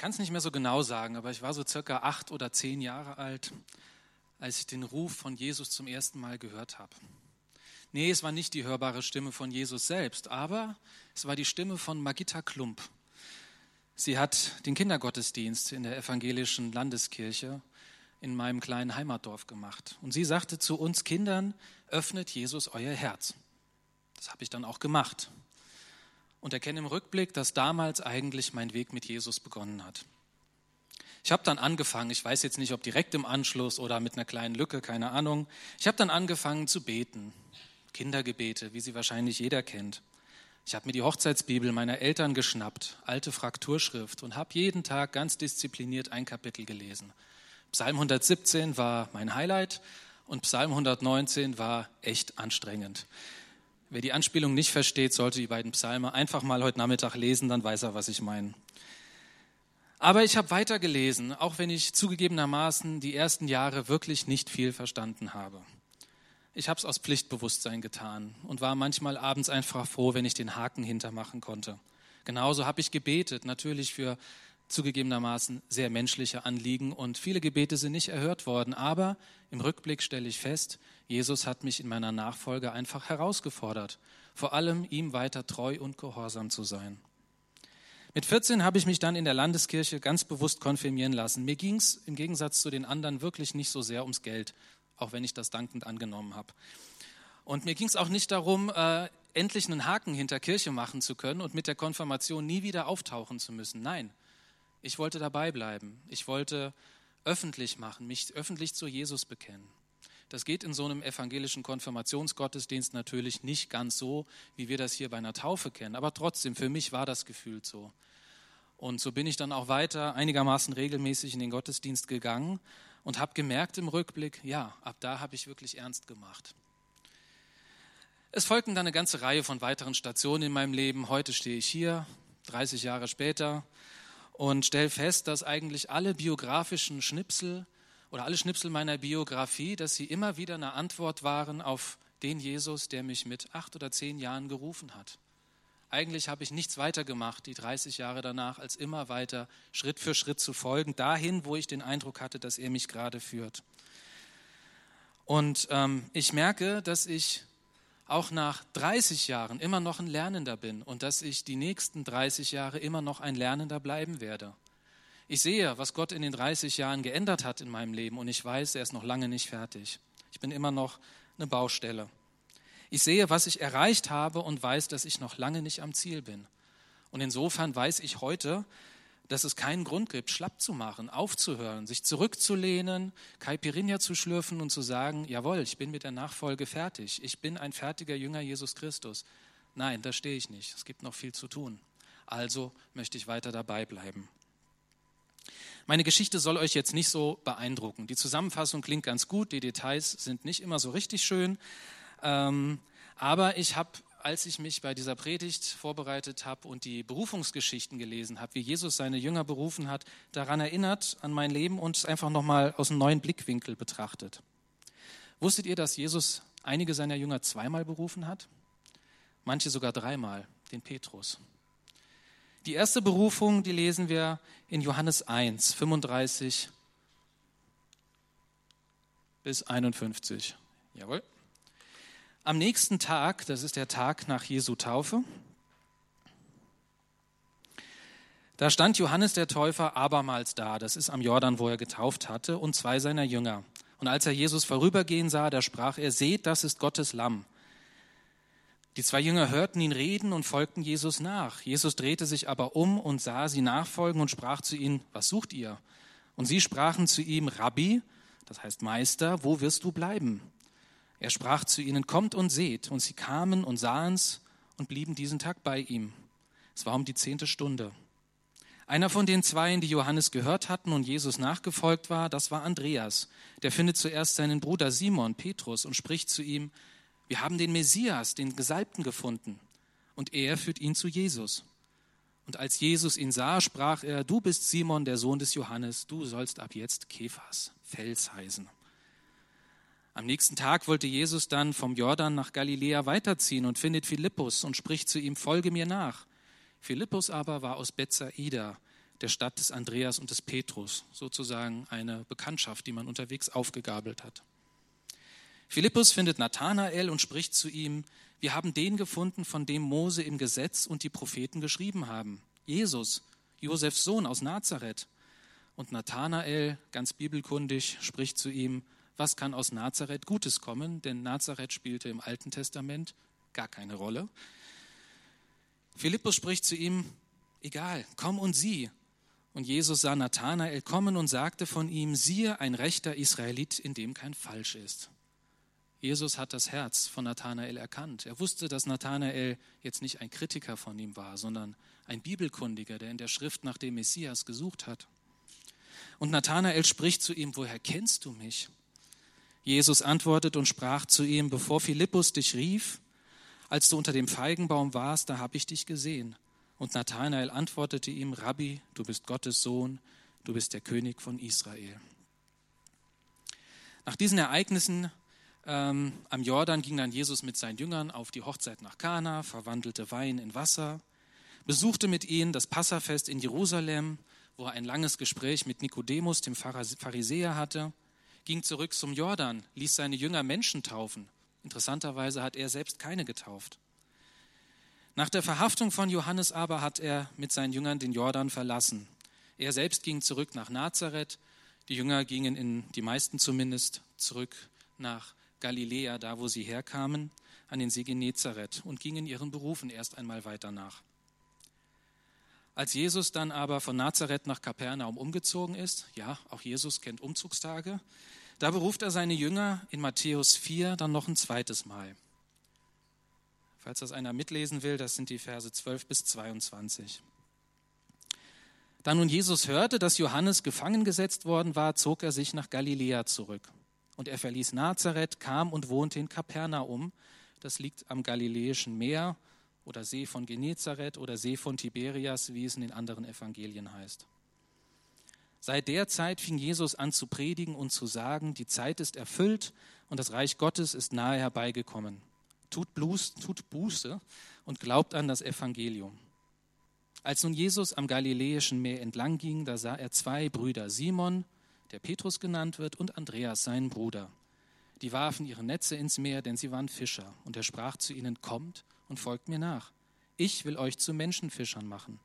kann es nicht mehr so genau sagen, aber ich war so circa acht oder zehn Jahre alt, als ich den Ruf von Jesus zum ersten Mal gehört habe. Nee, es war nicht die hörbare Stimme von Jesus selbst, aber es war die Stimme von Magita Klump. Sie hat den Kindergottesdienst in der evangelischen Landeskirche in meinem kleinen Heimatdorf gemacht. Und sie sagte zu uns Kindern, öffnet Jesus euer Herz. Das habe ich dann auch gemacht und erkenne im Rückblick, dass damals eigentlich mein Weg mit Jesus begonnen hat. Ich habe dann angefangen, ich weiß jetzt nicht, ob direkt im Anschluss oder mit einer kleinen Lücke, keine Ahnung. Ich habe dann angefangen zu beten. Kindergebete, wie sie wahrscheinlich jeder kennt. Ich habe mir die Hochzeitsbibel meiner Eltern geschnappt, alte Frakturschrift, und habe jeden Tag ganz diszipliniert ein Kapitel gelesen. Psalm 117 war mein Highlight und Psalm 119 war echt anstrengend. Wer die Anspielung nicht versteht, sollte die beiden Psalme einfach mal heute Nachmittag lesen, dann weiß er, was ich meine. Aber ich habe weitergelesen, auch wenn ich zugegebenermaßen die ersten Jahre wirklich nicht viel verstanden habe. Ich habe es aus Pflichtbewusstsein getan und war manchmal abends einfach froh, wenn ich den Haken hintermachen konnte. Genauso habe ich gebetet, natürlich für zugegebenermaßen sehr menschliche Anliegen und viele Gebete sind nicht erhört worden. Aber im Rückblick stelle ich fest, Jesus hat mich in meiner Nachfolge einfach herausgefordert, vor allem ihm weiter treu und gehorsam zu sein. Mit 14 habe ich mich dann in der Landeskirche ganz bewusst konfirmieren lassen. Mir ging es im Gegensatz zu den anderen wirklich nicht so sehr ums Geld, auch wenn ich das dankend angenommen habe. Und mir ging es auch nicht darum, äh, endlich einen Haken hinter Kirche machen zu können und mit der Konfirmation nie wieder auftauchen zu müssen. Nein, ich wollte dabei bleiben. Ich wollte öffentlich machen, mich öffentlich zu Jesus bekennen. Das geht in so einem evangelischen Konfirmationsgottesdienst natürlich nicht ganz so, wie wir das hier bei einer Taufe kennen. Aber trotzdem, für mich war das gefühlt so. Und so bin ich dann auch weiter einigermaßen regelmäßig in den Gottesdienst gegangen und habe gemerkt im Rückblick, ja, ab da habe ich wirklich ernst gemacht. Es folgten dann eine ganze Reihe von weiteren Stationen in meinem Leben. Heute stehe ich hier, 30 Jahre später, und stelle fest, dass eigentlich alle biografischen Schnipsel oder alle Schnipsel meiner Biografie, dass sie immer wieder eine Antwort waren auf den Jesus, der mich mit acht oder zehn Jahren gerufen hat. Eigentlich habe ich nichts weiter gemacht, die 30 Jahre danach, als immer weiter Schritt für Schritt zu folgen, dahin, wo ich den Eindruck hatte, dass er mich gerade führt. Und ähm, ich merke, dass ich auch nach 30 Jahren immer noch ein Lernender bin und dass ich die nächsten 30 Jahre immer noch ein Lernender bleiben werde. Ich sehe, was Gott in den 30 Jahren geändert hat in meinem Leben und ich weiß, er ist noch lange nicht fertig. Ich bin immer noch eine Baustelle. Ich sehe, was ich erreicht habe und weiß, dass ich noch lange nicht am Ziel bin. Und insofern weiß ich heute, dass es keinen Grund gibt, schlapp zu machen, aufzuhören, sich zurückzulehnen, Caipirinha zu schlürfen und zu sagen, jawohl, ich bin mit der Nachfolge fertig, ich bin ein fertiger Jünger Jesus Christus. Nein, da stehe ich nicht. Es gibt noch viel zu tun. Also möchte ich weiter dabei bleiben. Meine Geschichte soll euch jetzt nicht so beeindrucken. Die Zusammenfassung klingt ganz gut, die Details sind nicht immer so richtig schön. Ähm, aber ich habe als ich mich bei dieser Predigt vorbereitet habe und die Berufungsgeschichten gelesen habe, wie Jesus seine Jünger berufen hat, daran erinnert an mein Leben und es einfach nochmal aus einem neuen Blickwinkel betrachtet. Wusstet ihr, dass Jesus einige seiner Jünger zweimal berufen hat? Manche sogar dreimal, den Petrus. Die erste Berufung, die lesen wir in Johannes 1, 35 bis 51. Jawohl. Am nächsten Tag, das ist der Tag nach Jesu Taufe, da stand Johannes der Täufer abermals da, das ist am Jordan, wo er getauft hatte, und zwei seiner Jünger. Und als er Jesus vorübergehen sah, da sprach er, seht, das ist Gottes Lamm. Die zwei Jünger hörten ihn reden und folgten Jesus nach. Jesus drehte sich aber um und sah sie nachfolgen und sprach zu ihnen, was sucht ihr? Und sie sprachen zu ihm, Rabbi, das heißt Meister, wo wirst du bleiben? Er sprach zu ihnen, kommt und seht. Und sie kamen und sahen's und blieben diesen Tag bei ihm. Es war um die zehnte Stunde. Einer von den Zweien, die Johannes gehört hatten und Jesus nachgefolgt war, das war Andreas. Der findet zuerst seinen Bruder Simon, Petrus, und spricht zu ihm, wir haben den Messias, den Gesalbten gefunden. Und er führt ihn zu Jesus. Und als Jesus ihn sah, sprach er, du bist Simon, der Sohn des Johannes, du sollst ab jetzt Kephas, Fels heißen. Am nächsten Tag wollte Jesus dann vom Jordan nach Galiläa weiterziehen und findet Philippus und spricht zu ihm, folge mir nach. Philippus aber war aus Bethsaida, der Stadt des Andreas und des Petrus, sozusagen eine Bekanntschaft, die man unterwegs aufgegabelt hat. Philippus findet Nathanael und spricht zu ihm, wir haben den gefunden, von dem Mose im Gesetz und die Propheten geschrieben haben, Jesus, Josefs Sohn aus Nazareth. Und Nathanael, ganz bibelkundig, spricht zu ihm, was kann aus Nazareth Gutes kommen? Denn Nazareth spielte im Alten Testament gar keine Rolle. Philippus spricht zu ihm, egal, komm und sieh. Und Jesus sah Nathanael kommen und sagte von ihm, siehe, ein rechter Israelit, in dem kein Falsch ist. Jesus hat das Herz von Nathanael erkannt. Er wusste, dass Nathanael jetzt nicht ein Kritiker von ihm war, sondern ein Bibelkundiger, der in der Schrift nach dem Messias gesucht hat. Und Nathanael spricht zu ihm, woher kennst du mich? Jesus antwortet und sprach zu ihm, bevor Philippus dich rief, als du unter dem Feigenbaum warst, da habe ich dich gesehen. Und Nathanael antwortete ihm, Rabbi, du bist Gottes Sohn, du bist der König von Israel. Nach diesen Ereignissen ähm, am Jordan ging dann Jesus mit seinen Jüngern auf die Hochzeit nach Kana, verwandelte Wein in Wasser, besuchte mit ihnen das Passafest in Jerusalem, wo er ein langes Gespräch mit Nikodemus, dem Pharisäer, hatte, ging zurück zum Jordan, ließ seine Jünger Menschen taufen. Interessanterweise hat er selbst keine getauft. Nach der Verhaftung von Johannes aber hat er mit seinen Jüngern den Jordan verlassen. Er selbst ging zurück nach Nazareth, die Jünger gingen in die meisten zumindest zurück nach Galiläa, da wo sie herkamen, an den See Genezareth und gingen ihren Berufen erst einmal weiter nach. Als Jesus dann aber von Nazareth nach Kapernaum umgezogen ist, ja, auch Jesus kennt Umzugstage, da beruft er seine Jünger in Matthäus 4 dann noch ein zweites Mal. Falls das einer mitlesen will, das sind die Verse 12 bis 22. Da nun Jesus hörte, dass Johannes gefangen gesetzt worden war, zog er sich nach Galiläa zurück. Und er verließ Nazareth, kam und wohnte in Kapernaum. Das liegt am Galiläischen Meer oder See von Genezareth oder See von Tiberias, wie es in den anderen Evangelien heißt. Seit der Zeit fing Jesus an zu predigen und zu sagen, die Zeit ist erfüllt und das Reich Gottes ist nahe herbeigekommen. Tut, Blues, tut Buße und glaubt an das Evangelium. Als nun Jesus am Galiläischen Meer entlang ging, da sah er zwei Brüder, Simon der Petrus genannt wird, und Andreas, seinen Bruder. Die warfen ihre Netze ins Meer, denn sie waren Fischer. Und er sprach zu ihnen, kommt und folgt mir nach. Ich will euch zu Menschenfischern machen.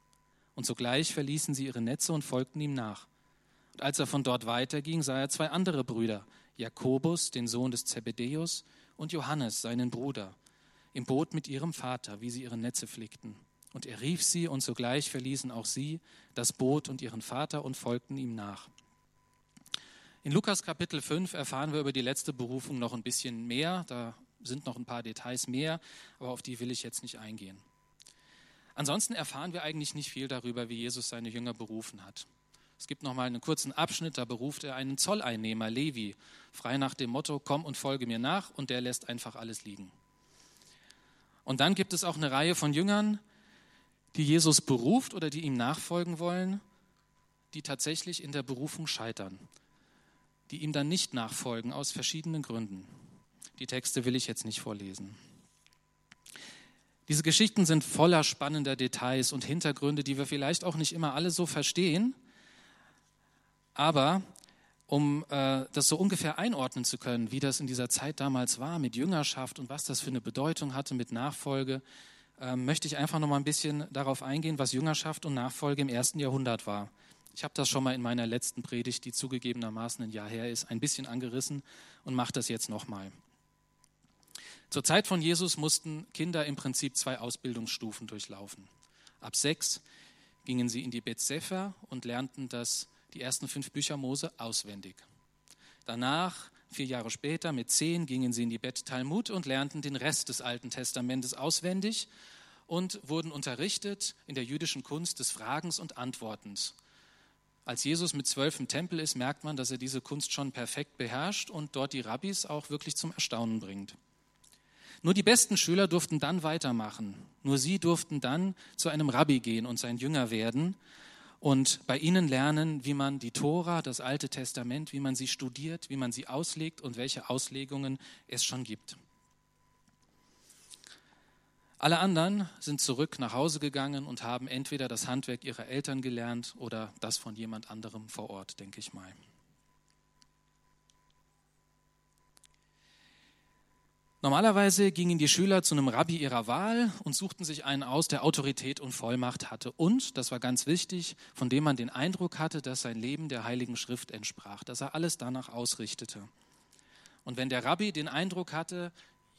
Und sogleich verließen sie ihre Netze und folgten ihm nach. Und als er von dort weiterging, sah er zwei andere Brüder, Jakobus, den Sohn des Zebedäus, und Johannes, seinen Bruder, im Boot mit ihrem Vater, wie sie ihre Netze flickten. Und er rief sie, und sogleich verließen auch sie das Boot und ihren Vater und folgten ihm nach. In Lukas Kapitel 5 erfahren wir über die letzte Berufung noch ein bisschen mehr. Da sind noch ein paar Details mehr, aber auf die will ich jetzt nicht eingehen. Ansonsten erfahren wir eigentlich nicht viel darüber, wie Jesus seine Jünger berufen hat. Es gibt noch mal einen kurzen Abschnitt, da beruft er einen Zolleinnehmer, Levi, frei nach dem Motto, komm und folge mir nach, und der lässt einfach alles liegen. Und dann gibt es auch eine Reihe von Jüngern, die Jesus beruft oder die ihm nachfolgen wollen, die tatsächlich in der Berufung scheitern die ihm dann nicht nachfolgen, aus verschiedenen Gründen. Die Texte will ich jetzt nicht vorlesen. Diese Geschichten sind voller spannender Details und Hintergründe, die wir vielleicht auch nicht immer alle so verstehen. Aber um äh, das so ungefähr einordnen zu können, wie das in dieser Zeit damals war mit Jüngerschaft und was das für eine Bedeutung hatte mit Nachfolge, äh, möchte ich einfach noch mal ein bisschen darauf eingehen, was Jüngerschaft und Nachfolge im ersten Jahrhundert war. Ich habe das schon mal in meiner letzten Predigt, die zugegebenermaßen ein Jahr her ist, ein bisschen angerissen und mache das jetzt nochmal. Zur Zeit von Jesus mussten Kinder im Prinzip zwei Ausbildungsstufen durchlaufen. Ab sechs gingen sie in die Bet Sefer und lernten das, die ersten fünf Bücher Mose auswendig. Danach, vier Jahre später, mit zehn, gingen sie in die Bet Talmud und lernten den Rest des Alten Testamentes auswendig und wurden unterrichtet in der jüdischen Kunst des Fragens und Antwortens. Als Jesus mit zwölf im Tempel ist, merkt man, dass er diese Kunst schon perfekt beherrscht und dort die Rabbis auch wirklich zum Erstaunen bringt. Nur die besten Schüler durften dann weitermachen. Nur sie durften dann zu einem Rabbi gehen und sein Jünger werden und bei ihnen lernen, wie man die Tora, das Alte Testament, wie man sie studiert, wie man sie auslegt und welche Auslegungen es schon gibt. Alle anderen sind zurück nach Hause gegangen und haben entweder das Handwerk ihrer Eltern gelernt oder das von jemand anderem vor Ort, denke ich mal. Normalerweise gingen die Schüler zu einem Rabbi ihrer Wahl und suchten sich einen aus, der Autorität und Vollmacht hatte und, das war ganz wichtig, von dem man den Eindruck hatte, dass sein Leben der Heiligen Schrift entsprach, dass er alles danach ausrichtete. Und wenn der Rabbi den Eindruck hatte,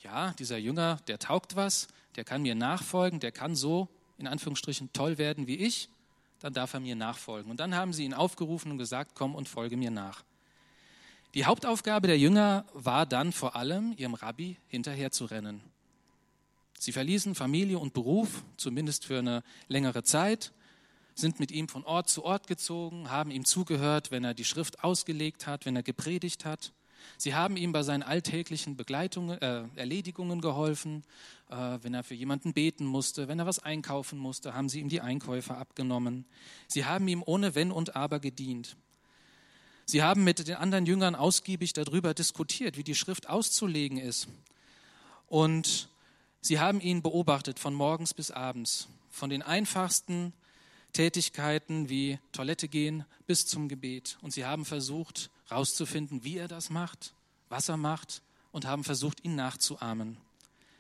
ja, dieser Jünger, der taugt was, der kann mir nachfolgen, der kann so, in Anführungsstrichen, toll werden wie ich, dann darf er mir nachfolgen. Und dann haben sie ihn aufgerufen und gesagt, komm und folge mir nach. Die Hauptaufgabe der Jünger war dann vor allem, ihrem Rabbi hinterherzurennen. Sie verließen Familie und Beruf, zumindest für eine längere Zeit, sind mit ihm von Ort zu Ort gezogen, haben ihm zugehört, wenn er die Schrift ausgelegt hat, wenn er gepredigt hat. Sie haben ihm bei seinen alltäglichen Begleitungen, äh, Erledigungen geholfen, äh, wenn er für jemanden beten musste, wenn er was einkaufen musste, haben sie ihm die Einkäufe abgenommen. Sie haben ihm ohne Wenn und Aber gedient. Sie haben mit den anderen Jüngern ausgiebig darüber diskutiert, wie die Schrift auszulegen ist. Und sie haben ihn beobachtet von morgens bis abends, von den einfachsten Tätigkeiten wie Toilette gehen bis zum Gebet. Und sie haben versucht herauszufinden, wie er das macht, was er macht und haben versucht, ihn nachzuahmen.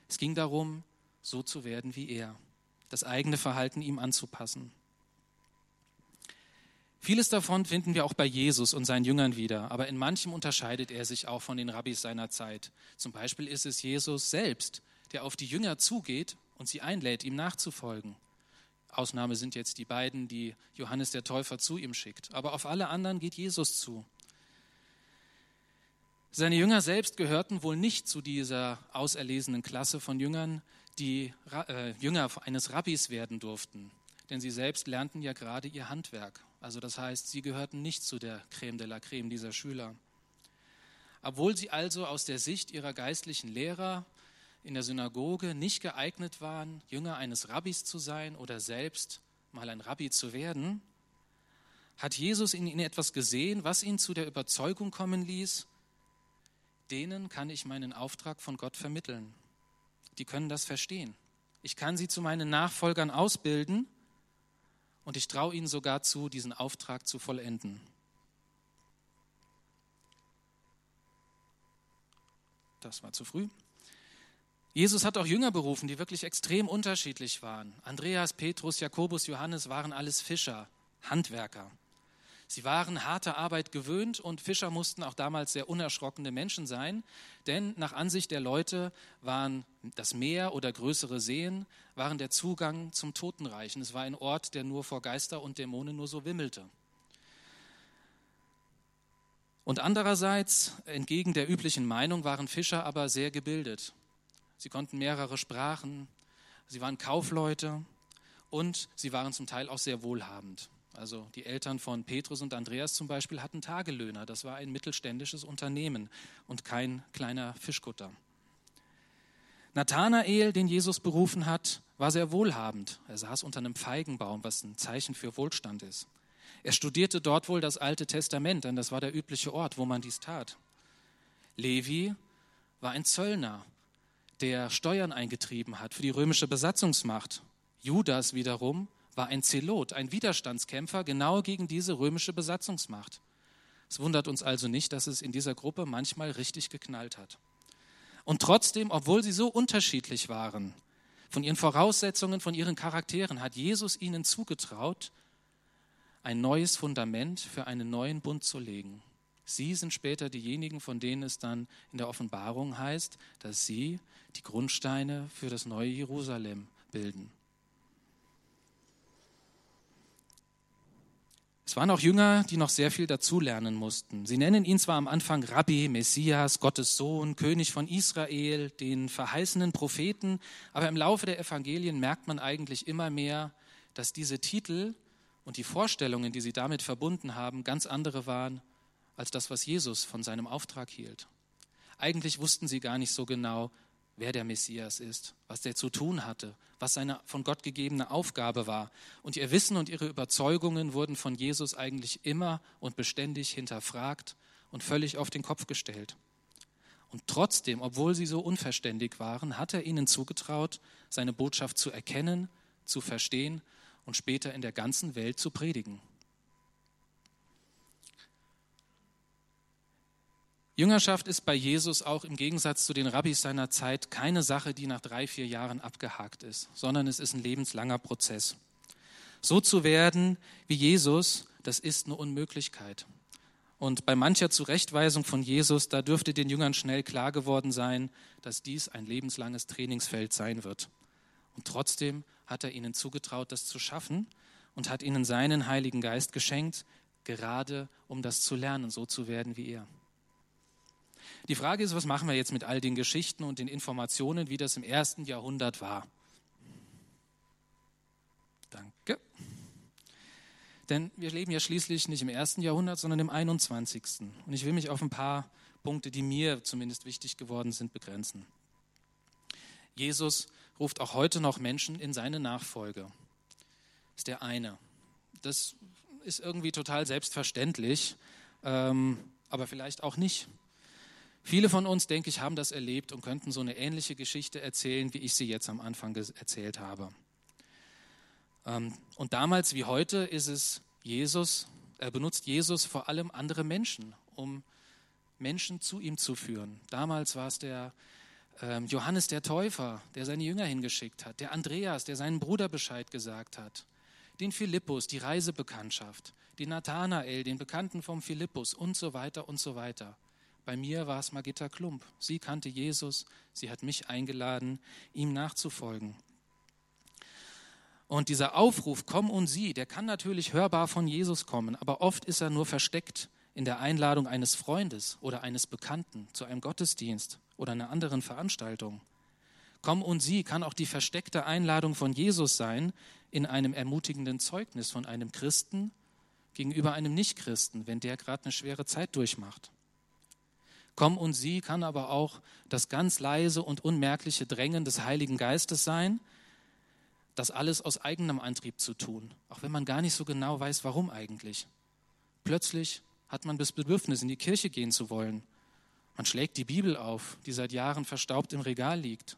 Es ging darum, so zu werden wie er, das eigene Verhalten ihm anzupassen. Vieles davon finden wir auch bei Jesus und seinen Jüngern wieder, aber in manchem unterscheidet er sich auch von den Rabbis seiner Zeit. Zum Beispiel ist es Jesus selbst, der auf die Jünger zugeht und sie einlädt, ihm nachzufolgen. Ausnahme sind jetzt die beiden, die Johannes der Täufer zu ihm schickt. Aber auf alle anderen geht Jesus zu. Seine Jünger selbst gehörten wohl nicht zu dieser auserlesenen Klasse von Jüngern, die äh, Jünger eines Rabbis werden durften. Denn sie selbst lernten ja gerade ihr Handwerk also das heißt, sie gehörten nicht zu der Creme de la Creme dieser Schüler. Obwohl sie also aus der Sicht ihrer geistlichen Lehrer in der Synagoge nicht geeignet waren, Jünger eines Rabbis zu sein oder selbst mal ein Rabbi zu werden, hat Jesus in ihnen etwas gesehen, was ihn zu der Überzeugung kommen ließ, denen kann ich meinen Auftrag von Gott vermitteln. Die können das verstehen. Ich kann sie zu meinen Nachfolgern ausbilden und ich traue ihnen sogar zu, diesen Auftrag zu vollenden. Das war zu früh. Jesus hat auch Jünger berufen, die wirklich extrem unterschiedlich waren. Andreas, Petrus, Jakobus, Johannes waren alles Fischer, Handwerker. Sie waren harter Arbeit gewöhnt und Fischer mussten auch damals sehr unerschrockene Menschen sein, denn nach Ansicht der Leute waren das Meer oder größere Seen waren der Zugang zum Totenreich. Und es war ein Ort, der nur vor Geister und Dämonen nur so wimmelte. Und andererseits, entgegen der üblichen Meinung, waren Fischer aber sehr gebildet. Sie konnten mehrere Sprachen, sie waren Kaufleute und sie waren zum Teil auch sehr wohlhabend. Also die Eltern von Petrus und Andreas zum Beispiel hatten Tagelöhner. Das war ein mittelständisches Unternehmen und kein kleiner Fischkutter. Nathanael, den Jesus berufen hat, war sehr wohlhabend. Er saß unter einem Feigenbaum, was ein Zeichen für Wohlstand ist. Er studierte dort wohl das Alte Testament, denn das war der übliche Ort, wo man dies tat. Levi war ein Zöllner, der Steuern eingetrieben hat für die römische Besatzungsmacht. Judas wiederum war ein Zelot, ein Widerstandskämpfer genau gegen diese römische Besatzungsmacht. Es wundert uns also nicht, dass es in dieser Gruppe manchmal richtig geknallt hat. Und trotzdem, obwohl sie so unterschiedlich waren, von ihren Voraussetzungen, von ihren Charakteren, hat Jesus ihnen zugetraut, ein neues Fundament für einen neuen Bund zu legen. Sie sind später diejenigen, von denen es dann in der Offenbarung heißt, dass sie die Grundsteine für das neue Jerusalem bilden. Es waren auch Jünger, die noch sehr viel dazulernen mussten. Sie nennen ihn zwar am Anfang Rabbi, Messias, Gottes Sohn, König von Israel, den verheißenen Propheten, aber im Laufe der Evangelien merkt man eigentlich immer mehr, dass diese Titel und die Vorstellungen, die sie damit verbunden haben, ganz andere waren als das, was Jesus von seinem Auftrag hielt. Eigentlich wussten sie gar nicht so genau, wer der Messias ist, was der zu tun hatte, was seine von Gott gegebene Aufgabe war. Und ihr Wissen und ihre Überzeugungen wurden von Jesus eigentlich immer und beständig hinterfragt und völlig auf den Kopf gestellt. Und trotzdem, obwohl sie so unverständig waren, hat er ihnen zugetraut, seine Botschaft zu erkennen, zu verstehen und später in der ganzen Welt zu predigen. Jüngerschaft ist bei Jesus auch im Gegensatz zu den Rabbis seiner Zeit keine Sache, die nach drei, vier Jahren abgehakt ist, sondern es ist ein lebenslanger Prozess. So zu werden wie Jesus, das ist eine Unmöglichkeit. Und bei mancher Zurechtweisung von Jesus, da dürfte den Jüngern schnell klar geworden sein, dass dies ein lebenslanges Trainingsfeld sein wird. Und trotzdem hat er ihnen zugetraut, das zu schaffen und hat ihnen seinen Heiligen Geist geschenkt, gerade um das zu lernen, so zu werden wie er. Die Frage ist, was machen wir jetzt mit all den Geschichten und den Informationen, wie das im ersten Jahrhundert war? Danke. Denn wir leben ja schließlich nicht im ersten Jahrhundert, sondern im 21. Und ich will mich auf ein paar Punkte, die mir zumindest wichtig geworden sind, begrenzen. Jesus ruft auch heute noch Menschen in seine Nachfolge. Das ist der eine. Das ist irgendwie total selbstverständlich, ähm, aber vielleicht auch nicht. Viele von uns, denke ich, haben das erlebt und könnten so eine ähnliche Geschichte erzählen, wie ich sie jetzt am Anfang erzählt habe. Ähm, und damals wie heute ist es Jesus, er benutzt Jesus vor allem andere Menschen, um Menschen zu ihm zu führen. Damals war es der ähm, Johannes der Täufer, der seine Jünger hingeschickt hat, der Andreas, der seinen Bruder Bescheid gesagt hat, den Philippus, die Reisebekanntschaft, den Nathanael, den Bekannten vom Philippus und so weiter und so weiter. Bei mir war es Magitta Klump. Sie kannte Jesus, sie hat mich eingeladen, ihm nachzufolgen. Und dieser Aufruf, komm und sieh, der kann natürlich hörbar von Jesus kommen, aber oft ist er nur versteckt in der Einladung eines Freundes oder eines Bekannten zu einem Gottesdienst oder einer anderen Veranstaltung. Komm und sieh kann auch die versteckte Einladung von Jesus sein in einem ermutigenden Zeugnis von einem Christen gegenüber einem Nichtchristen, wenn der gerade eine schwere Zeit durchmacht. Komm und sieh kann aber auch das ganz leise und unmerkliche Drängen des Heiligen Geistes sein, das alles aus eigenem Antrieb zu tun, auch wenn man gar nicht so genau weiß, warum eigentlich. Plötzlich hat man das Bedürfnis, in die Kirche gehen zu wollen. Man schlägt die Bibel auf, die seit Jahren verstaubt im Regal liegt.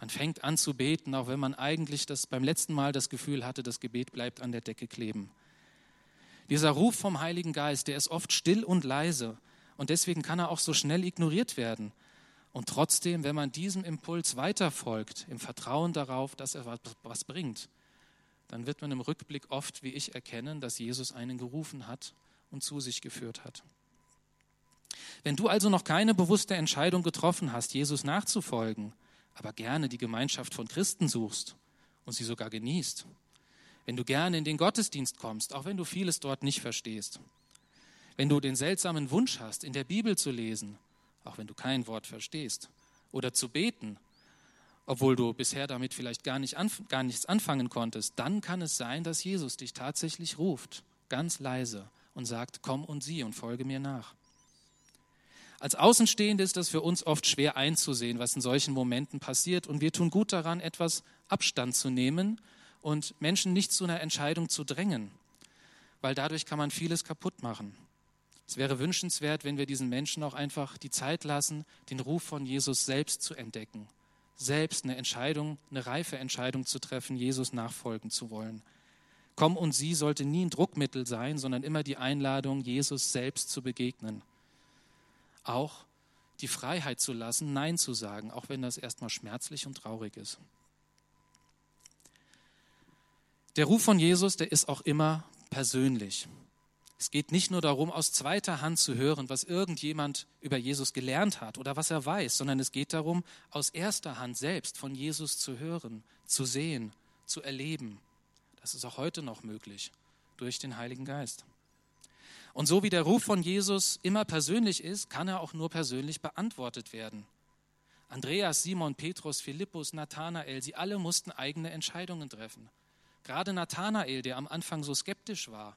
Man fängt an zu beten, auch wenn man eigentlich das beim letzten Mal das Gefühl hatte, das Gebet bleibt an der Decke kleben. Dieser Ruf vom Heiligen Geist, der ist oft still und leise, und deswegen kann er auch so schnell ignoriert werden. Und trotzdem, wenn man diesem Impuls weiterfolgt, im Vertrauen darauf, dass er was bringt, dann wird man im Rückblick oft, wie ich, erkennen, dass Jesus einen gerufen hat und zu sich geführt hat. Wenn du also noch keine bewusste Entscheidung getroffen hast, Jesus nachzufolgen, aber gerne die Gemeinschaft von Christen suchst und sie sogar genießt, wenn du gerne in den Gottesdienst kommst, auch wenn du vieles dort nicht verstehst, wenn du den seltsamen Wunsch hast, in der Bibel zu lesen, auch wenn du kein Wort verstehst, oder zu beten, obwohl du bisher damit vielleicht gar, nicht gar nichts anfangen konntest, dann kann es sein, dass Jesus dich tatsächlich ruft, ganz leise, und sagt, komm und sieh und folge mir nach. Als Außenstehende ist das für uns oft schwer einzusehen, was in solchen Momenten passiert, und wir tun gut daran, etwas Abstand zu nehmen und Menschen nicht zu einer Entscheidung zu drängen, weil dadurch kann man vieles kaputt machen. Es wäre wünschenswert, wenn wir diesen Menschen auch einfach die Zeit lassen, den Ruf von Jesus selbst zu entdecken, selbst eine Entscheidung, eine reife Entscheidung zu treffen, Jesus nachfolgen zu wollen. Komm und sie sollte nie ein Druckmittel sein, sondern immer die Einladung, Jesus selbst zu begegnen. Auch die Freiheit zu lassen, Nein zu sagen, auch wenn das erstmal schmerzlich und traurig ist. Der Ruf von Jesus, der ist auch immer persönlich. Es geht nicht nur darum, aus zweiter Hand zu hören, was irgendjemand über Jesus gelernt hat oder was er weiß, sondern es geht darum, aus erster Hand selbst von Jesus zu hören, zu sehen, zu erleben. Das ist auch heute noch möglich durch den Heiligen Geist. Und so wie der Ruf von Jesus immer persönlich ist, kann er auch nur persönlich beantwortet werden. Andreas, Simon, Petrus, Philippus, Nathanael, sie alle mussten eigene Entscheidungen treffen. Gerade Nathanael, der am Anfang so skeptisch war,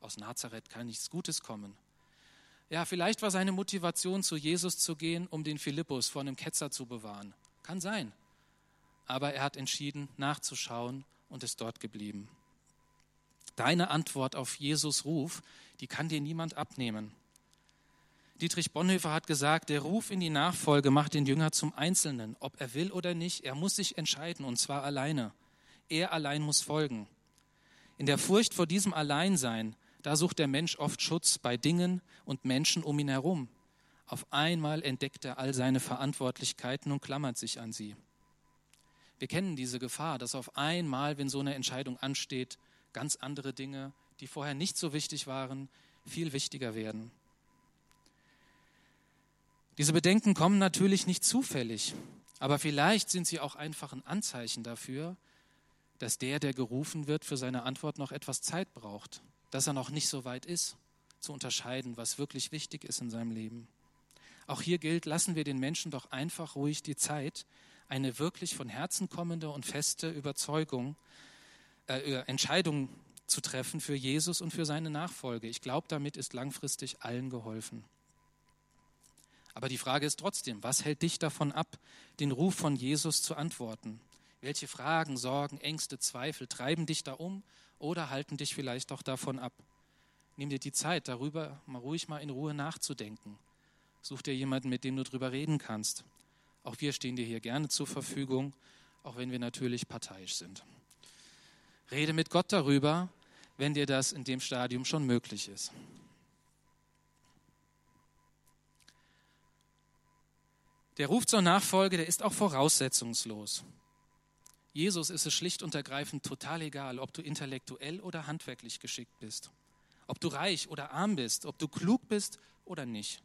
aus Nazareth kann nichts Gutes kommen. Ja, vielleicht war seine Motivation, zu Jesus zu gehen, um den Philippus vor einem Ketzer zu bewahren. Kann sein. Aber er hat entschieden, nachzuschauen und ist dort geblieben. Deine Antwort auf Jesus Ruf, die kann dir niemand abnehmen. Dietrich Bonhoeffer hat gesagt, der Ruf in die Nachfolge macht den Jünger zum Einzelnen, ob er will oder nicht. Er muss sich entscheiden und zwar alleine. Er allein muss folgen. In der Furcht vor diesem Alleinsein, da sucht der Mensch oft Schutz bei Dingen und Menschen um ihn herum. Auf einmal entdeckt er all seine Verantwortlichkeiten und klammert sich an sie. Wir kennen diese Gefahr, dass auf einmal, wenn so eine Entscheidung ansteht, ganz andere Dinge, die vorher nicht so wichtig waren, viel wichtiger werden. Diese Bedenken kommen natürlich nicht zufällig, aber vielleicht sind sie auch einfach ein Anzeichen dafür, dass der, der gerufen wird, für seine Antwort noch etwas Zeit braucht, dass er noch nicht so weit ist, zu unterscheiden, was wirklich wichtig ist in seinem Leben. Auch hier gilt, lassen wir den Menschen doch einfach ruhig die Zeit, eine wirklich von Herzen kommende und feste Überzeugung, äh, Entscheidung zu treffen für Jesus und für seine Nachfolge. Ich glaube, damit ist langfristig allen geholfen. Aber die Frage ist trotzdem, was hält dich davon ab, den Ruf von Jesus zu antworten? Welche Fragen, Sorgen, Ängste, Zweifel treiben dich da um oder halten dich vielleicht auch davon ab? Nimm dir die Zeit, darüber mal ruhig mal in Ruhe nachzudenken. Such dir jemanden, mit dem du darüber reden kannst. Auch wir stehen dir hier gerne zur Verfügung, auch wenn wir natürlich parteiisch sind. Rede mit Gott darüber, wenn dir das in dem Stadium schon möglich ist. Der Ruf zur Nachfolge, der ist auch voraussetzungslos. Jesus ist es schlicht und ergreifend total egal, ob du intellektuell oder handwerklich geschickt bist, ob du reich oder arm bist, ob du klug bist oder nicht,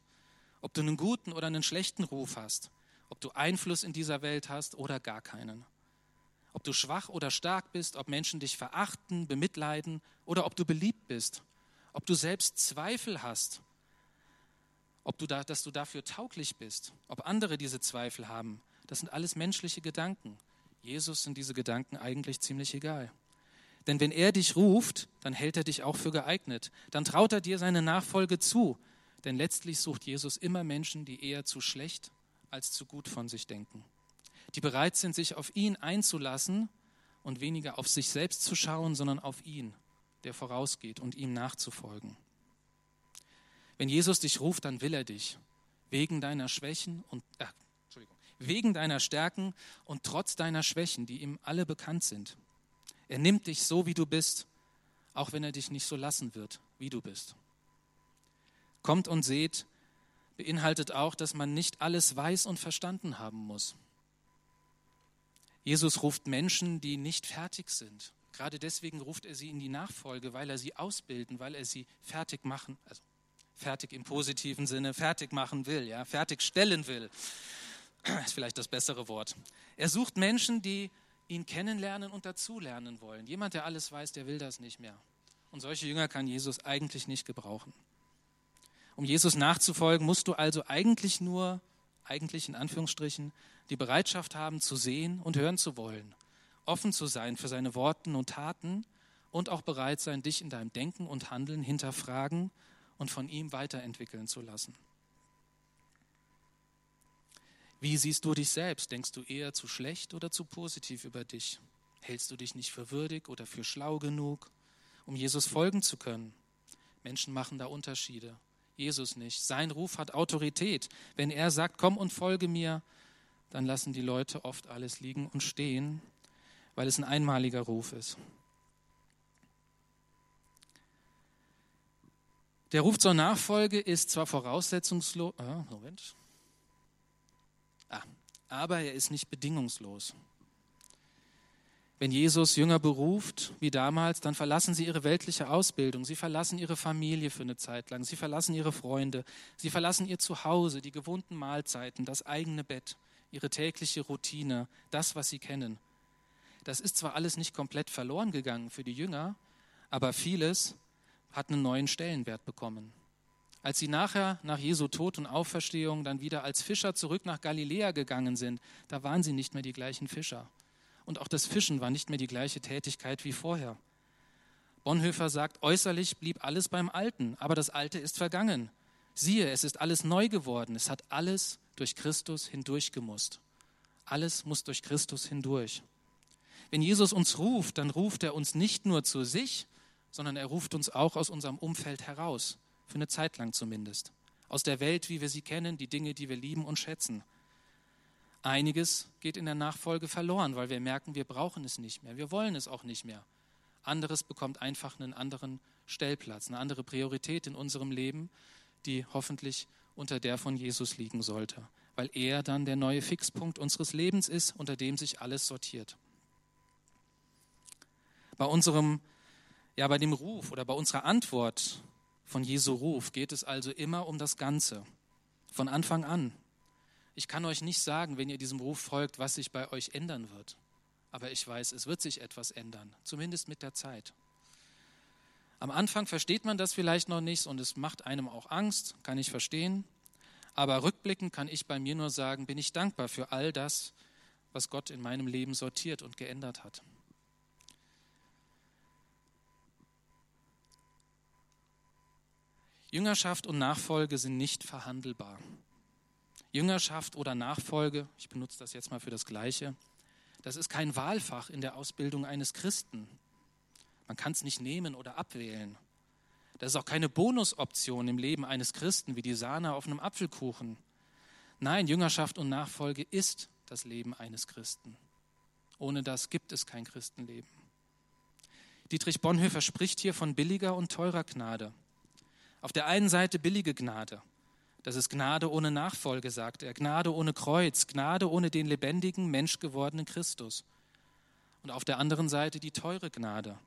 ob du einen guten oder einen schlechten Ruf hast, ob du Einfluss in dieser Welt hast oder gar keinen, ob du schwach oder stark bist, ob Menschen dich verachten, bemitleiden oder ob du beliebt bist, ob du selbst Zweifel hast. Ob du da, dass du dafür tauglich bist, ob andere diese Zweifel haben, das sind alles menschliche Gedanken. Jesus sind diese Gedanken eigentlich ziemlich egal. Denn wenn er dich ruft, dann hält er dich auch für geeignet. Dann traut er dir seine Nachfolge zu. Denn letztlich sucht Jesus immer Menschen, die eher zu schlecht als zu gut von sich denken. Die bereit sind, sich auf ihn einzulassen und weniger auf sich selbst zu schauen, sondern auf ihn, der vorausgeht und ihm nachzufolgen. Wenn Jesus dich ruft, dann will er dich. Wegen deiner Schwächen und äh, wegen deiner Stärken und trotz deiner Schwächen, die ihm alle bekannt sind. Er nimmt dich so, wie du bist, auch wenn er dich nicht so lassen wird, wie du bist. Kommt und seht, beinhaltet auch, dass man nicht alles weiß und verstanden haben muss. Jesus ruft Menschen, die nicht fertig sind. Gerade deswegen ruft er sie in die Nachfolge, weil er sie ausbilden, weil er sie fertig machen, also fertig im positiven Sinne, fertig machen will, ja, fertigstellen will. Ist vielleicht das bessere Wort. Er sucht Menschen, die ihn kennenlernen und dazulernen wollen. Jemand, der alles weiß, der will das nicht mehr. Und solche Jünger kann Jesus eigentlich nicht gebrauchen. Um Jesus nachzufolgen, musst du also eigentlich nur, eigentlich in Anführungsstrichen, die Bereitschaft haben, zu sehen und hören zu wollen, offen zu sein für seine Worten und Taten und auch bereit sein, dich in deinem Denken und Handeln hinterfragen und von ihm weiterentwickeln zu lassen. Wie siehst du dich selbst? Denkst du eher zu schlecht oder zu positiv über dich? Hältst du dich nicht für würdig oder für schlau genug, um Jesus folgen zu können? Menschen machen da Unterschiede. Jesus nicht. Sein Ruf hat Autorität. Wenn er sagt, komm und folge mir, dann lassen die Leute oft alles liegen und stehen, weil es ein einmaliger Ruf ist. Der Ruf zur Nachfolge ist zwar voraussetzungslos, ah, Moment, ah, aber er ist nicht bedingungslos. Wenn Jesus Jünger beruft, wie damals, dann verlassen sie ihre weltliche Ausbildung, sie verlassen ihre Familie für eine Zeit lang, sie verlassen ihre Freunde, sie verlassen ihr Zuhause, die gewohnten Mahlzeiten, das eigene Bett, ihre tägliche Routine, das, was sie kennen. Das ist zwar alles nicht komplett verloren gegangen für die Jünger, aber vieles hat einen neuen Stellenwert bekommen. Als sie nachher nach Jesu Tod und Auferstehung dann wieder als Fischer zurück nach Galiläa gegangen sind, da waren sie nicht mehr die gleichen Fischer. Und auch das Fischen war nicht mehr die gleiche Tätigkeit wie vorher. Bonhoeffer sagt, äußerlich blieb alles beim Alten, aber das Alte ist vergangen. Siehe, es ist alles neu geworden. Es hat alles durch Christus hindurchgemusst. Alles muss durch Christus hindurch. Wenn Jesus uns ruft, dann ruft er uns nicht nur zu sich, sondern er ruft uns auch aus unserem Umfeld heraus, für eine Zeit lang zumindest. aus der Welt, wie wir sie kennen, die Dinge, die wir lieben und schätzen. Einiges geht in der Nachfolge verloren, weil wir merken, wir brauchen es nicht mehr, wir wollen es auch nicht mehr. Anderes bekommt einfach einen anderen Stellplatz, eine andere Priorität in unserem Leben, die hoffentlich unter der von Jesus liegen sollte, weil er dann der neue Fixpunkt unseres Lebens ist, unter dem sich alles sortiert. Bei unserem, ja, bei dem Ruf oder bei unserer Antwort von Jesu Ruf geht es also immer um das Ganze, von Anfang an. Ich kann euch nicht sagen, wenn ihr diesem Ruf folgt, was sich bei euch ändern wird. Aber ich weiß, es wird sich etwas ändern, zumindest mit der Zeit. Am Anfang versteht man das vielleicht noch nicht und es macht einem auch Angst, kann ich verstehen. Aber rückblickend kann ich bei mir nur sagen, bin ich dankbar für all das, was Gott in meinem Leben sortiert und geändert hat. Jüngerschaft und Nachfolge sind nicht verhandelbar. Jüngerschaft oder Nachfolge, ich benutze das jetzt mal für das Gleiche, das ist kein Wahlfach in der Ausbildung eines Christen. Man kann es nicht nehmen oder abwählen. Das ist auch keine Bonusoption im Leben eines Christen wie die Sahne auf einem Apfelkuchen. Nein, Jüngerschaft und Nachfolge ist das Leben eines Christen. Ohne das gibt es kein Christenleben. Dietrich Bonhoeffer spricht hier von billiger und teurer Gnade. Auf der einen Seite billige Gnade. Das ist Gnade ohne Nachfolge, sagt er. Gnade ohne Kreuz, Gnade ohne den lebendigen, menschgewordenen Christus. Und auf der anderen Seite die teure Gnade.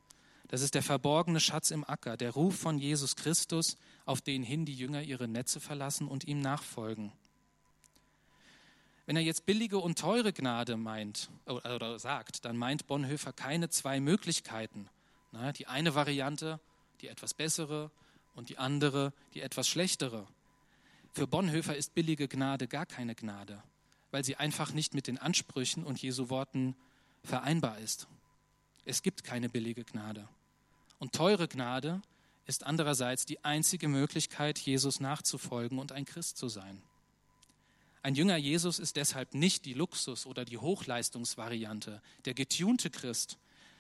Das ist der verborgene Schatz im Acker, der Ruf von Jesus Christus, auf den hin die Jünger ihre Netze verlassen und ihm nachfolgen. Wenn er jetzt billige und teure Gnade meint oder sagt, dann meint Bonhoeffer keine zwei Möglichkeiten. die eine Variante, die etwas bessere, und die andere, die etwas schlechtere. Für Bonhoeffer ist billige Gnade gar keine Gnade, weil sie einfach nicht mit den Ansprüchen und Jesu Worten vereinbar ist. Es gibt keine billige Gnade. Und teure Gnade ist andererseits die einzige Möglichkeit, Jesus nachzufolgen und ein Christ zu sein. Ein Jünger Jesus ist deshalb nicht die Luxus- oder die Hochleistungsvariante, der getunte Christ,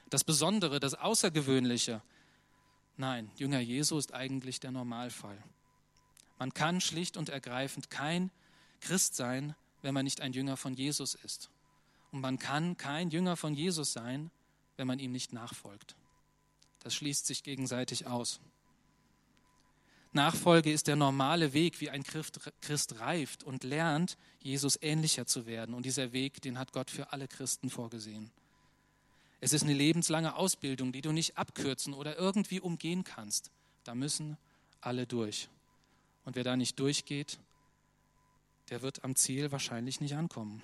das Besondere, das Außergewöhnliche. Nein, Jünger Jesu ist eigentlich der Normalfall. Man kann schlicht und ergreifend kein Christ sein, wenn man nicht ein Jünger von Jesus ist. Und man kann kein Jünger von Jesus sein, wenn man ihm nicht nachfolgt. Das schließt sich gegenseitig aus. Nachfolge ist der normale Weg, wie ein Christ reift und lernt, Jesus ähnlicher zu werden. Und dieser Weg, den hat Gott für alle Christen vorgesehen. Es ist eine lebenslange Ausbildung, die du nicht abkürzen oder irgendwie umgehen kannst. Da müssen alle durch. Und wer da nicht durchgeht, der wird am Ziel wahrscheinlich nicht ankommen.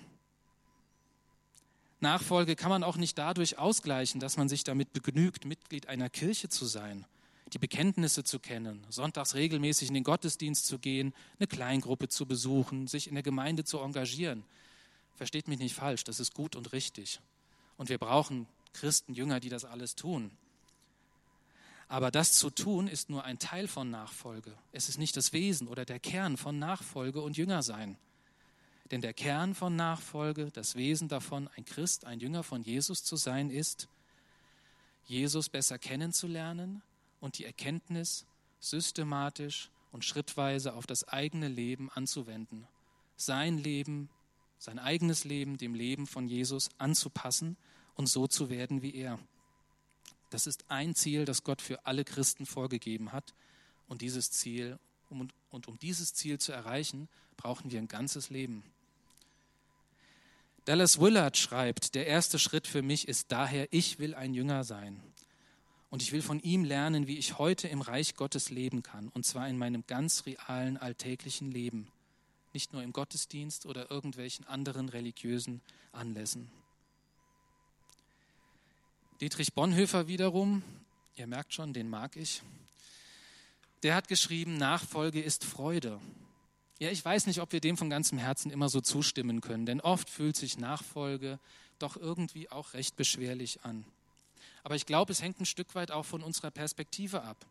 Nachfolge kann man auch nicht dadurch ausgleichen, dass man sich damit begnügt, Mitglied einer Kirche zu sein, die Bekenntnisse zu kennen, sonntags regelmäßig in den Gottesdienst zu gehen, eine Kleingruppe zu besuchen, sich in der Gemeinde zu engagieren. Versteht mich nicht falsch, das ist gut und richtig. Und wir brauchen Christen, Jünger, die das alles tun. Aber das zu tun ist nur ein Teil von Nachfolge. Es ist nicht das Wesen oder der Kern von Nachfolge und Jüngersein. Denn der Kern von Nachfolge, das Wesen davon, ein Christ, ein Jünger von Jesus zu sein, ist, Jesus besser kennenzulernen und die Erkenntnis systematisch und schrittweise auf das eigene Leben anzuwenden. Sein Leben, sein eigenes Leben dem Leben von Jesus anzupassen und so zu werden wie er. Das ist ein Ziel, das Gott für alle Christen vorgegeben hat. Und dieses Ziel, um, und um dieses Ziel zu erreichen, brauchen wir ein ganzes Leben. Dallas Willard schreibt, der erste Schritt für mich ist daher, ich will ein Jünger sein. Und ich will von ihm lernen, wie ich heute im Reich Gottes leben kann. Und zwar in meinem ganz realen alltäglichen Leben. Nicht nur im Gottesdienst oder irgendwelchen anderen religiösen Anlässen. Dietrich Bonhoeffer wiederum, ihr merkt schon, den mag ich, der hat geschrieben, Nachfolge ist Freude. Ja, ich weiß nicht, ob wir dem von ganzem Herzen immer so zustimmen können, denn oft fühlt sich Nachfolge doch irgendwie auch recht beschwerlich an. Aber ich glaube, es hängt ein Stück weit auch von unserer Perspektive ab.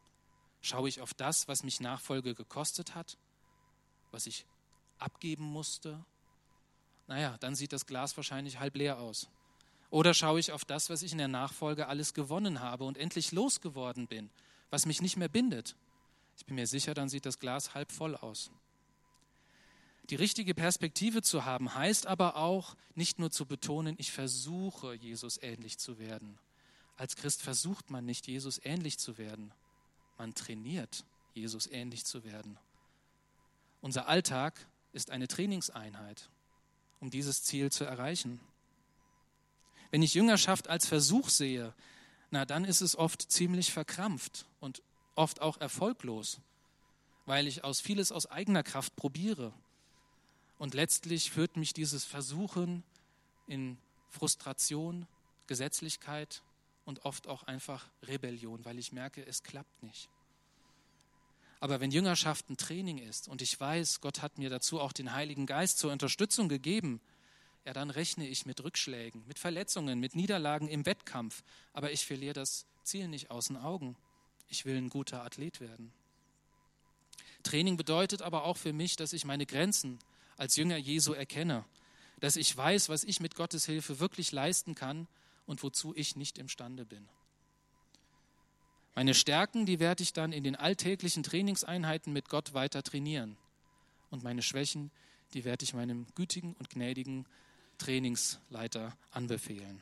Schaue ich auf das, was mich Nachfolge gekostet hat, was ich abgeben musste? Naja, dann sieht das Glas wahrscheinlich halb leer aus. Oder schaue ich auf das, was ich in der Nachfolge alles gewonnen habe und endlich losgeworden bin, was mich nicht mehr bindet? Ich bin mir sicher, dann sieht das Glas halb voll aus. Die richtige Perspektive zu haben, heißt aber auch nicht nur zu betonen, ich versuche, Jesus ähnlich zu werden. Als Christ versucht man nicht, Jesus ähnlich zu werden. Man trainiert, Jesus ähnlich zu werden. Unser Alltag ist eine Trainingseinheit, um dieses Ziel zu erreichen. Wenn ich Jüngerschaft als Versuch sehe, na dann ist es oft ziemlich verkrampft und oft auch erfolglos, weil ich aus vieles aus eigener Kraft probiere. Und letztlich führt mich dieses Versuchen in Frustration, Gesetzlichkeit und oft auch einfach Rebellion, weil ich merke, es klappt nicht. Aber wenn Jüngerschaft ein Training ist und ich weiß, Gott hat mir dazu auch den Heiligen Geist zur Unterstützung gegeben, ja, dann rechne ich mit Rückschlägen, mit Verletzungen, mit Niederlagen im Wettkampf. Aber ich verliere das Ziel nicht aus den Augen. Ich will ein guter Athlet werden. Training bedeutet aber auch für mich, dass ich meine Grenzen als Jünger Jesu erkenne, dass ich weiß, was ich mit Gottes Hilfe wirklich leisten kann und wozu ich nicht imstande bin. Meine Stärken, die werde ich dann in den alltäglichen Trainingseinheiten mit Gott weiter trainieren. Und meine Schwächen, die werde ich meinem gütigen und gnädigen Trainingsleiter anbefehlen.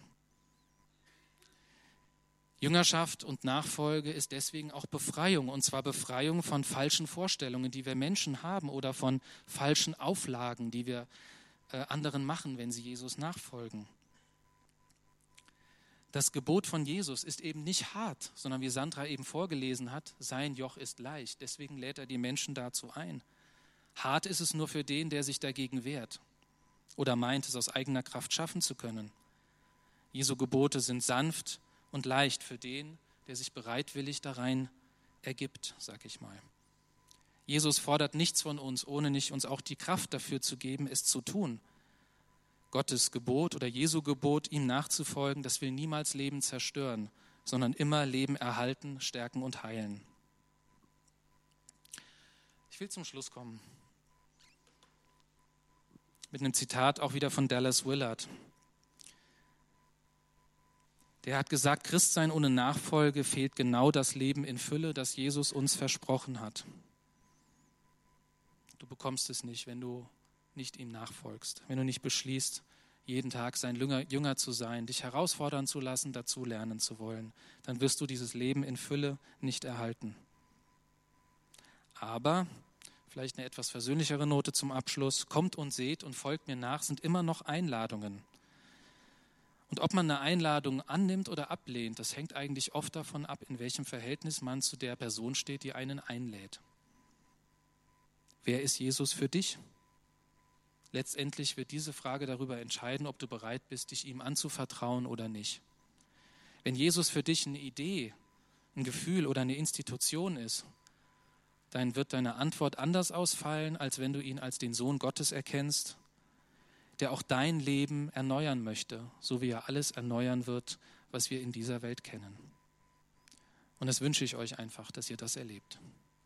Jüngerschaft und Nachfolge ist deswegen auch Befreiung, und zwar Befreiung von falschen Vorstellungen, die wir Menschen haben oder von falschen Auflagen, die wir äh, anderen machen, wenn sie Jesus nachfolgen. Das Gebot von Jesus ist eben nicht hart, sondern wie Sandra eben vorgelesen hat, sein Joch ist leicht. Deswegen lädt er die Menschen dazu ein. Hart ist es nur für den, der sich dagegen wehrt oder meint, es aus eigener Kraft schaffen zu können. Jesu Gebote sind sanft und leicht für den, der sich bereitwillig darein ergibt, sag ich mal. Jesus fordert nichts von uns, ohne nicht uns auch die Kraft dafür zu geben, es zu tun. Gottes Gebot oder Jesu Gebot, ihm nachzufolgen, das will niemals Leben zerstören, sondern immer Leben erhalten, stärken und heilen. Ich will zum Schluss kommen mit einem Zitat auch wieder von Dallas Willard. Der hat gesagt, Christsein ohne Nachfolge fehlt genau das Leben in Fülle, das Jesus uns versprochen hat. Du bekommst es nicht, wenn du nicht ihm nachfolgst, wenn du nicht beschließt, jeden Tag sein Jünger, zu sein, dich herausfordern zu lassen, dazu lernen zu wollen, dann wirst du dieses Leben in Fülle nicht erhalten. Aber vielleicht eine etwas versöhnlichere Note zum Abschluss. Kommt und seht und folgt mir nach sind immer noch Einladungen. Und ob man eine Einladung annimmt oder ablehnt, das hängt eigentlich oft davon ab, in welchem Verhältnis man zu der Person steht, die einen einlädt. Wer ist Jesus für dich? Letztendlich wird diese Frage darüber entscheiden, ob du bereit bist, dich ihm anzuvertrauen oder nicht. Wenn Jesus für dich eine Idee, ein Gefühl oder eine Institution ist, dann wird deine Antwort anders ausfallen, als wenn du ihn als den Sohn Gottes erkennst, der auch dein Leben erneuern möchte, so wie er alles erneuern wird, was wir in dieser Welt kennen. Und das wünsche ich euch einfach, dass ihr das erlebt.